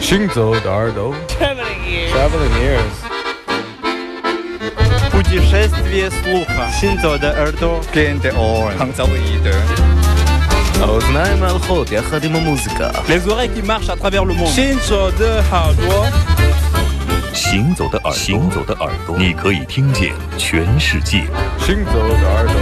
行走的耳朵，Traveling ears。Traveling ears。Путешествие слуха. 行走的耳朵，Gain the orange. 行走的耳朵。האוזניים ההלכות יחד עם המוזיקה. Les oreilles qui marchent à travers le monde. 行走的耳朵。行走的耳朵，行走的耳朵，你可以听见全世界。行走的耳朵。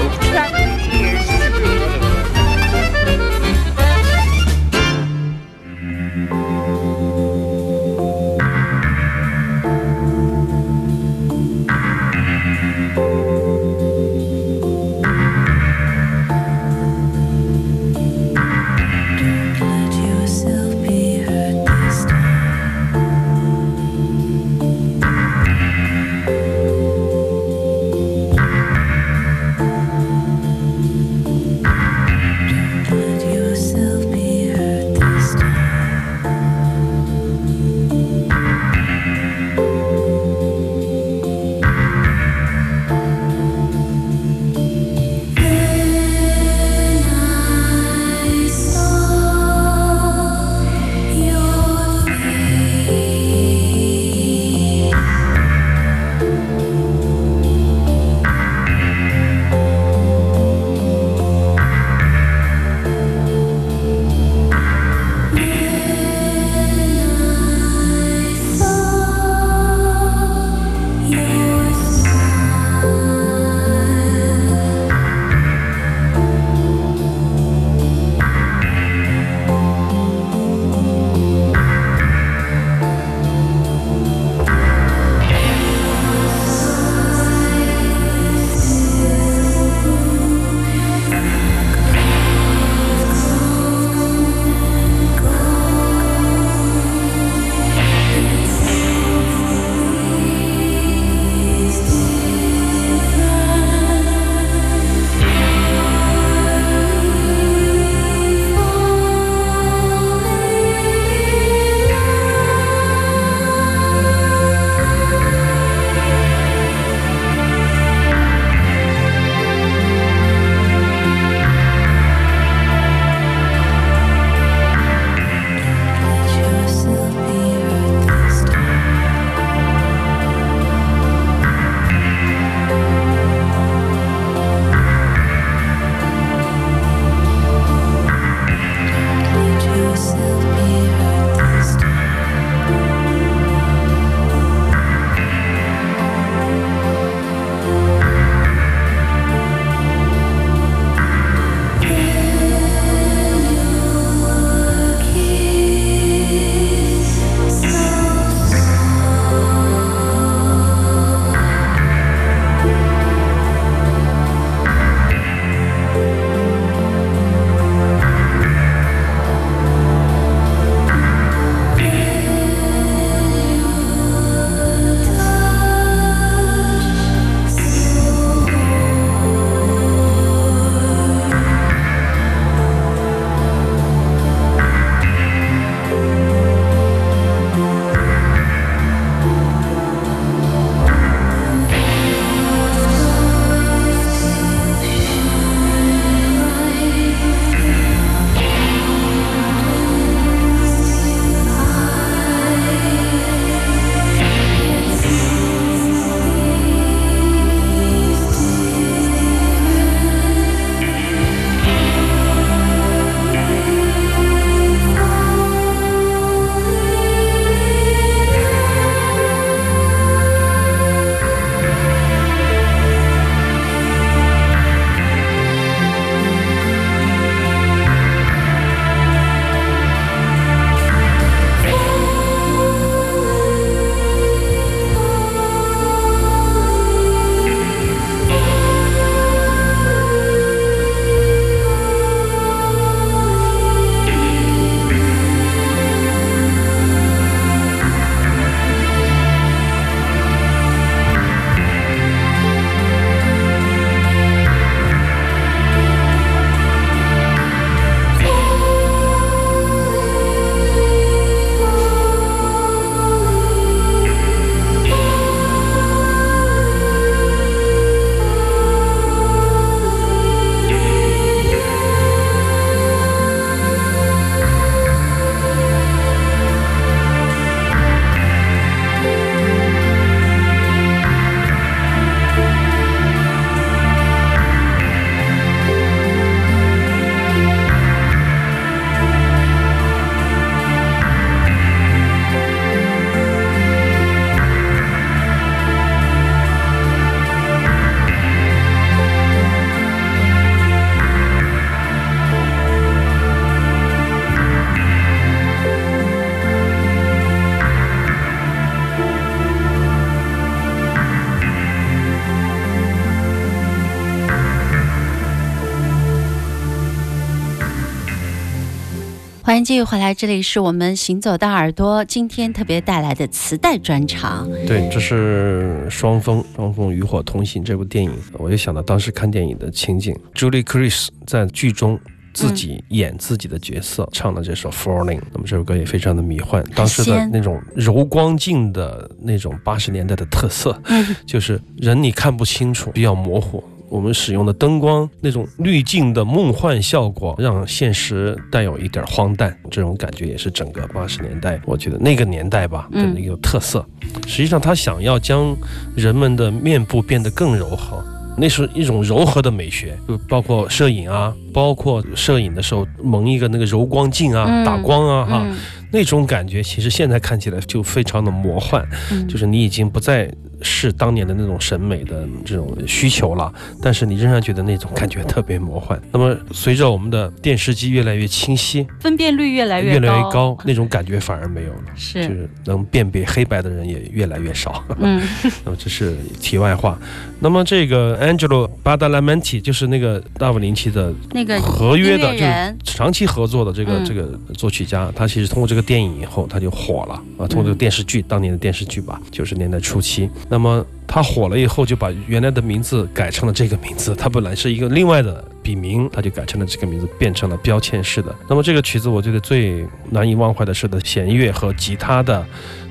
迎继续回来，这里是我们行走的耳朵，今天特别带来的磁带专场。对，这是《双峰》《双峰与火同行》这部电影，我就想到当时看电影的情景，Julie Chris 在剧中。自己演自己的角色，唱的这首《Falling》，那么这首歌也非常的迷幻。当时的那种柔光镜的那种八十年代的特色，就是人你看不清楚，比较模糊。我们使用的灯光那种滤镜的梦幻效果，让现实带有一点荒诞。这种感觉也是整个八十年代，我觉得那个年代吧的一个特色。实际上，他想要将人们的面部变得更柔和。那是一种柔和的美学，就包括摄影啊，包括摄影的时候蒙一个那个柔光镜啊，打光啊，哈，那种感觉其实现在看起来就非常的魔幻，就是你已经不再。是当年的那种审美的这种需求了，但是你仍然觉得那种感觉特别魔幻。那么随着我们的电视机越来越清晰，分辨率越来越越来越高，那种感觉反而没有了。是，就是能辨别黑白的人也越来越少。嗯，那么这是题外话。那么这个 Angelo Badalamenti 就是那个大卫林奇的那个合约的，就是长期合作的这个这个作曲家，他其实通过这个电影以后他就火了啊，通过这个电视剧，当年的电视剧吧，九十年代初期。那么他火了以后，就把原来的名字改成了这个名字。他本来是一个另外的笔名，他就改成了这个名字，变成了标签式的。那么这个曲子，我觉得最难以忘怀的是的弦乐和吉他的。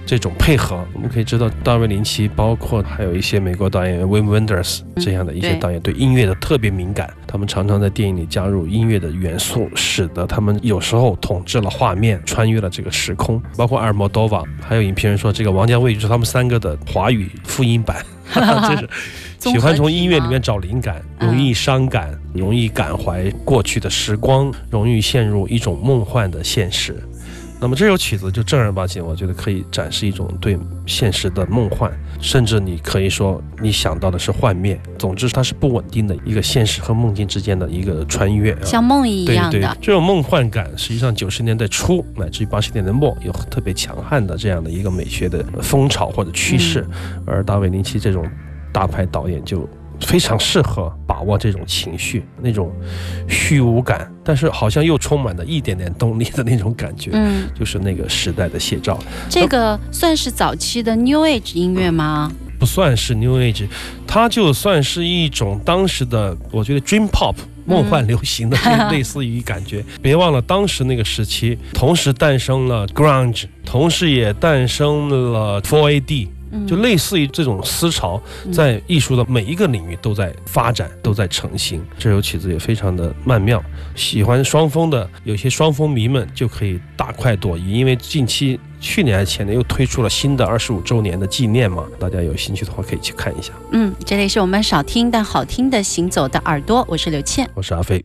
这种配合，我们可以知道，大卫林奇，包括还有一些美国导演 Wim Wenders 这样的一些导演，对音乐的特别敏感。他们常常在电影里加入音乐的元素，使得他们有时候统治了画面，穿越了这个时空。包括阿尔莫多瓦，还有影评人说，这个王家卫就是他们三个的华语复音版，就是喜欢从音乐里面找灵感，容易伤感，容易感怀过去的时光，容易陷入一种梦幻的现实。那么这首曲子就正儿八经，我觉得可以展示一种对现实的梦幻，甚至你可以说你想到的是幻灭。总之，它是不稳定的一个现实和梦境之间的一个穿越，像梦一样的。这种梦幻感，实际上九十年代初乃至于八十年代末有特别强悍的这样的一个美学的风潮或者趋势，而大卫林奇这种大牌导演就。非常适合把握这种情绪，那种虚无感，但是好像又充满了一点点动力的那种感觉，嗯，就是那个时代的写照。这个算是早期的 New Age 音乐吗？不算是 New Age，它就算是一种当时的，我觉得 Dream Pop 梦幻流行的 类似于感觉。别忘了当时那个时期，同时诞生了 Grunge，同时也诞生了 Four AD。就类似于这种思潮，在艺术的每一个领域都在发展，都在成型。这首曲子也非常的曼妙，喜欢双峰的有些双峰迷们就可以大快朵颐，因为近期去年还是前年又推出了新的二十五周年的纪念嘛，大家有兴趣的话可以去看一下。嗯，这里是我们少听但好听的行走的耳朵，我是刘倩，我是阿飞。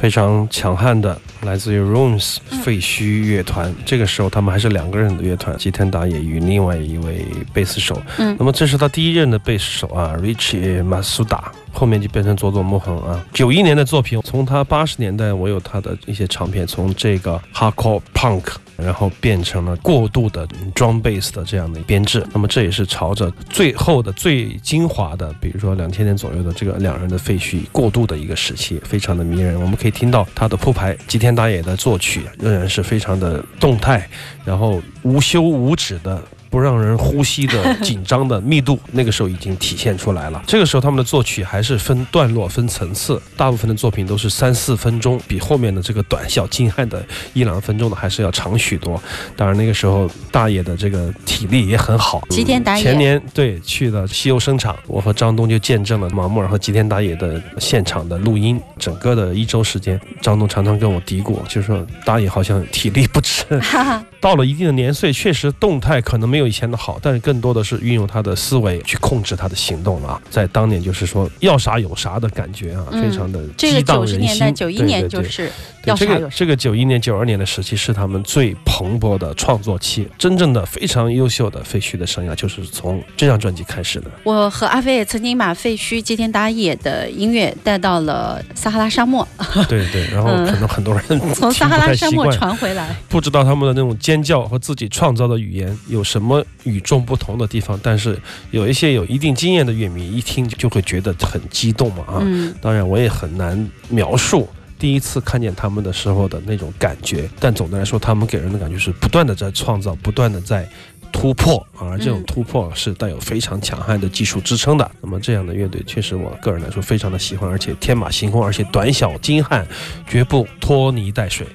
非常强悍的来自于 Runes 废墟乐团。这个时候他们还是两个人的乐团，吉田打野与另外一位贝斯手。嗯那么这是他第一任的贝斯手啊，Richie Masuda。后面就变成佐佐木恒啊，九一年的作品，从他八十年代我有他的一些唱片，从这个 hardcore punk，然后变成了过度的 drum bass 的这样的编制。那么这也是朝着最后的最精华的，比如说两千年左右的这个两人的废墟过渡的一个时期，非常的迷人。我们可以听到他的铺排，吉田打野的作曲仍然是非常的动态，然后无休无止的。不让人呼吸的紧张的密度，那个时候已经体现出来了。这个时候他们的作曲还是分段落、分层次，大部分的作品都是三四分钟，比后面的这个短小精悍的一两分钟的还是要长许多。当然那个时候大爷的这个体力也很好。吉田打野前年对去了西游声场，我和张东就见证了马木尔和吉田打野的现场的录音。整个的一周时间，张东常常跟我嘀咕，就是说打野好像体力不支。到了一定的年岁，确实动态可能没有以前的好，但是更多的是运用他的思维去控制他的行动了啊。在当年就是说要啥有啥的感觉啊，嗯非常的这个激荡人心。九十年代、九一年就是要啥有啥。这个九一年、九二年的时期是他们最蓬勃的创作期，真正的非常优秀的废墟的生涯就是从这张专辑开始的。我和阿飞也曾经把废墟接天打野的音乐带到了撒哈拉沙漠，对对，然后嗯可能很多人从撒哈拉沙漠传回来。不知道他们的那种尖叫和自己创造的语言有什么与众不同的地方，但是有一些有一定经验的乐迷一听就会觉得很激动嘛啊！嗯，当然我也很难描述第一次看见他们的时候的那种感觉，但总的来说，他们给人的感觉是不断的在创造，不断的在。突破啊，而这种嗯突破是带有非常强悍的技术支撑的。那么这样的乐队，确实我个人来说非常的喜欢，而且天马行空，而且短小精悍，绝不拖泥带水。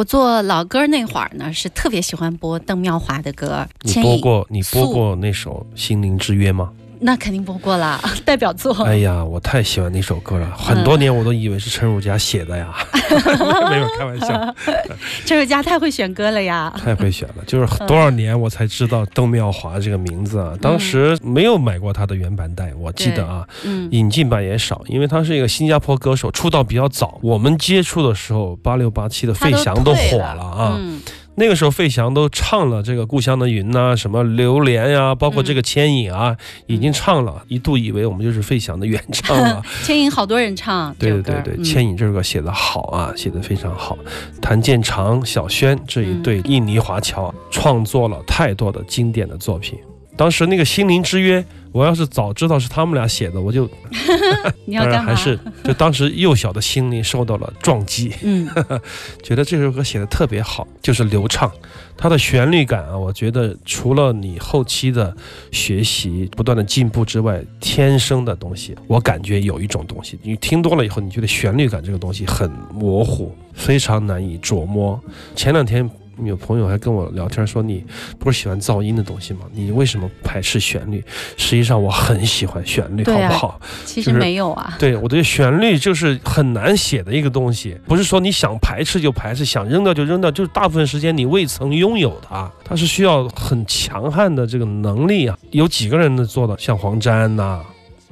我做老歌那会儿呢，是特别喜欢播邓妙华的歌。你播过你播过那首《心灵之约》吗？那肯定不过啦，代表作。哎呀，我太喜欢那首歌了，很多年我都以为是陈汝佳写的呀，没有开玩笑，陈汝佳太会选歌了呀。太会选了，就是多少年我才知道邓妙华这个名字啊，当时没有买过他的原版带，我记得啊，嗯，引进版也少，因为他是一个新加坡歌手，出道比较早，我们接触的时候八六八七的费翔都火了啊。嗯，那个时候费翔都唱了这个《故乡的云》呐，什么《榴莲》呀，包括这个《牵引》啊，已经唱了，一度以为我们就是费翔的原唱了。牵引好多人唱对。对对对，嗯《牵引》这首歌写得好啊，写的非常好。谭健常、小轩这一对印尼华侨创作了太多的经典的作品。当时那个《心灵之约》，我要是早知道是他们俩写的，我就 你要干嘛？当然还是就当时幼小的心灵受到了撞击。嗯，觉得这首歌写的特别好，就是流畅，它的旋律感啊，我觉得除了你后期的学习不断的进步之外，天生的东西，我感觉有一种东西，你听多了以后，你觉得旋律感这个东西很模糊，非常难以琢磨。前两天。有朋友还跟我聊天说：“你不是喜欢噪音的东西吗？你为什么排斥旋律？实际上我很喜欢旋律，啊好不好？其实没有啊。对，我觉得旋律就是很难写的一个东西，不是说你想排斥就排斥，想扔掉就扔掉，就是大部分时间你未曾拥有它，它是需要很强悍的这个能力啊。有几个人能做到？像黄沾呐、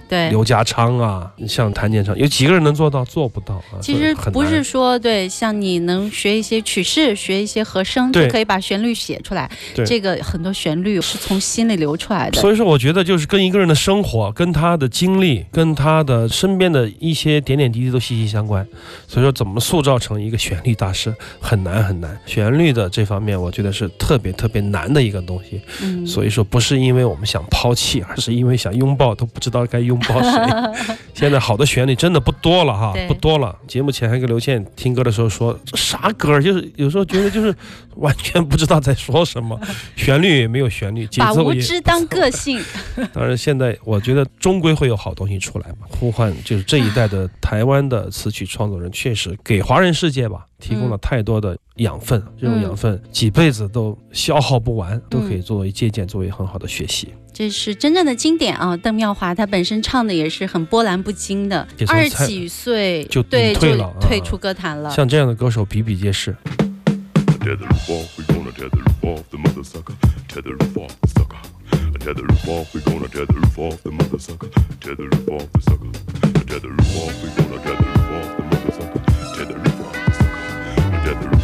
对，刘家昌啊，像谭健常，有几个人能做到？做不到啊。其实不是说对，像你能学一些曲式，学一些和声，就可以把旋律写出来。对这个很多旋律是从心里流出来的。所以说，我觉得就是跟一个人的生活、跟他的经历、跟他的身边的一些点点滴滴都息息相关。所以说，怎么塑造成一个旋律大师很难很难。旋律的这方面，我觉得是特别特别难的一个东西。嗯，所以说，不是因为我们想抛弃，而是因为想拥抱，都不知道该拥抱谁。现在好的旋律真的不多了哈，不多了。节目前还跟刘倩听歌的时候说，这啥歌？就是有时候觉得就是完全不知道在说什么，旋律也没有旋律，节把无奏也知当个性。当然，现在我觉得终归会有好东西出来嘛。呼唤就是这一代的台湾的词曲创作人，确实给华人世界吧提供了太多的养分，这种养分几辈子都消耗不完，都可以作为借鉴，作为很好的学习。这是真正的经典啊！邓妙华她本身唱的也是很波澜不惊的二十几岁就对退了啊退出歌坛了。像这样的歌手比比皆是。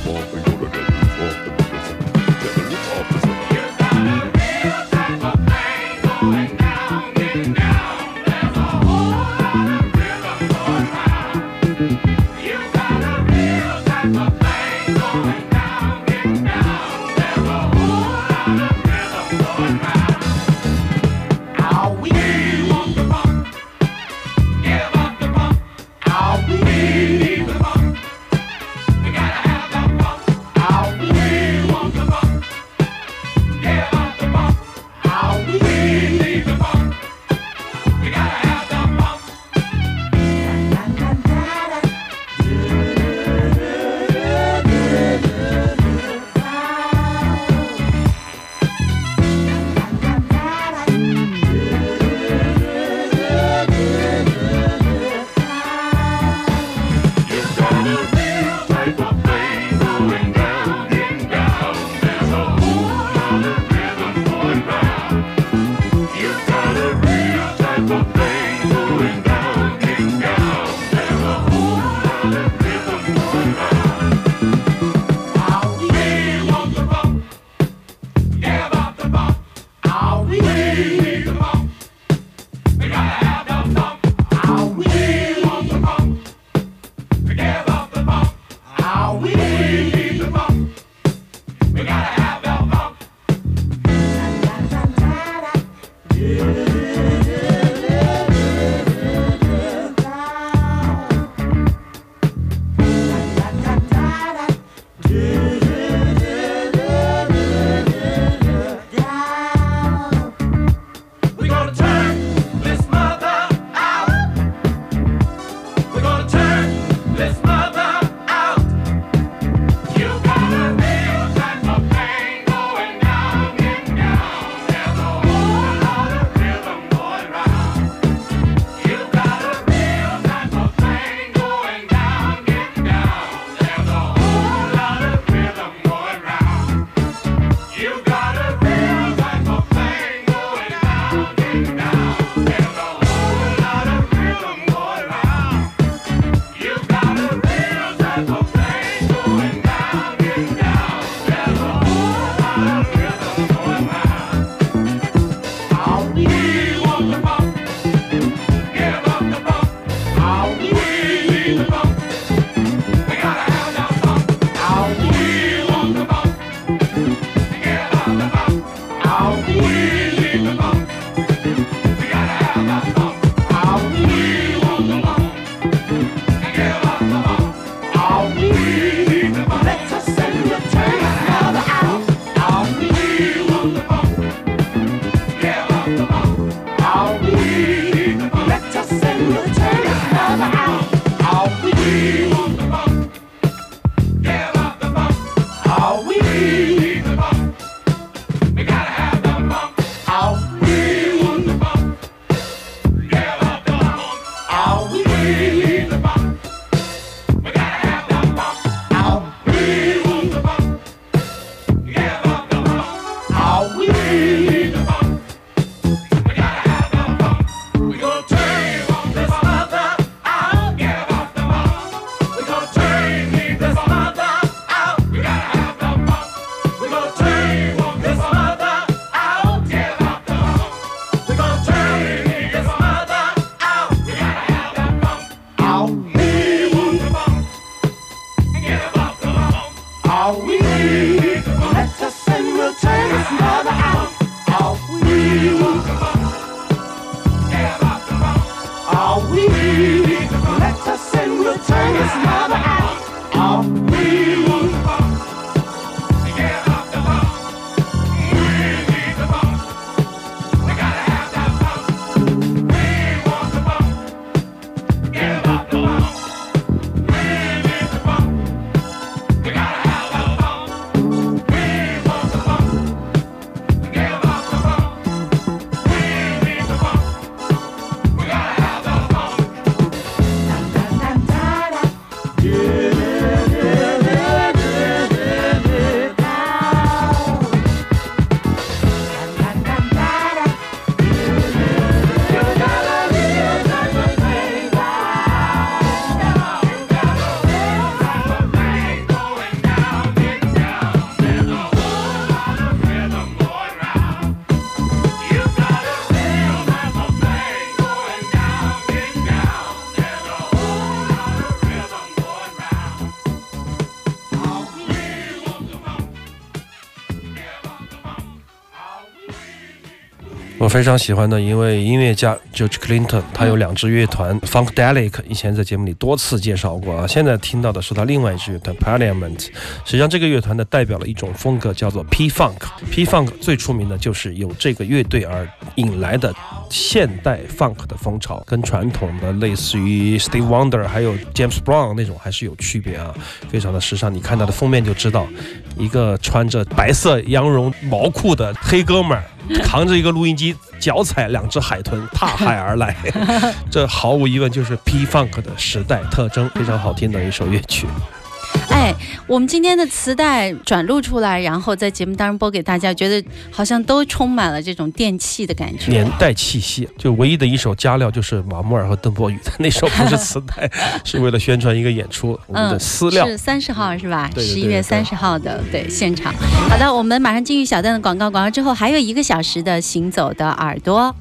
walk 非常喜欢的一位音乐家 George Clinton，他有两支乐团 Funkadelic，以前在节目里多次介绍过啊。现在听到的是他另外一支乐团 Parliament。实际上，这个乐团呢代表了一种风格，叫做 P Funk。P Funk 最出名的就是有这个乐队而引来的现代 Funk 的风潮，跟传统的类似于 Steve Wonder 还有 James Brown 那种还是有区别啊，非常的时尚。你看它的封面就知道，一个穿着白色羊绒毛裤的黑哥们儿。扛着一个录音机，脚踩两只海豚，踏海而来。这毫无疑问就是 P Funk 的时代特征，非常好听的一首乐曲。哎，我们今天的磁带转录出来，然后在节目当中播给大家，觉得好像都充满了这种电器的感觉，年代气息。就唯一的一首加料就是马木尔和邓博宇的那首，不是磁带，是为了宣传一个演出。我们的私料是三十号是吧？十一月三十号的对现场。好的，我们马上进入小段的广告，广告之后还有一个小时的行走的耳朵。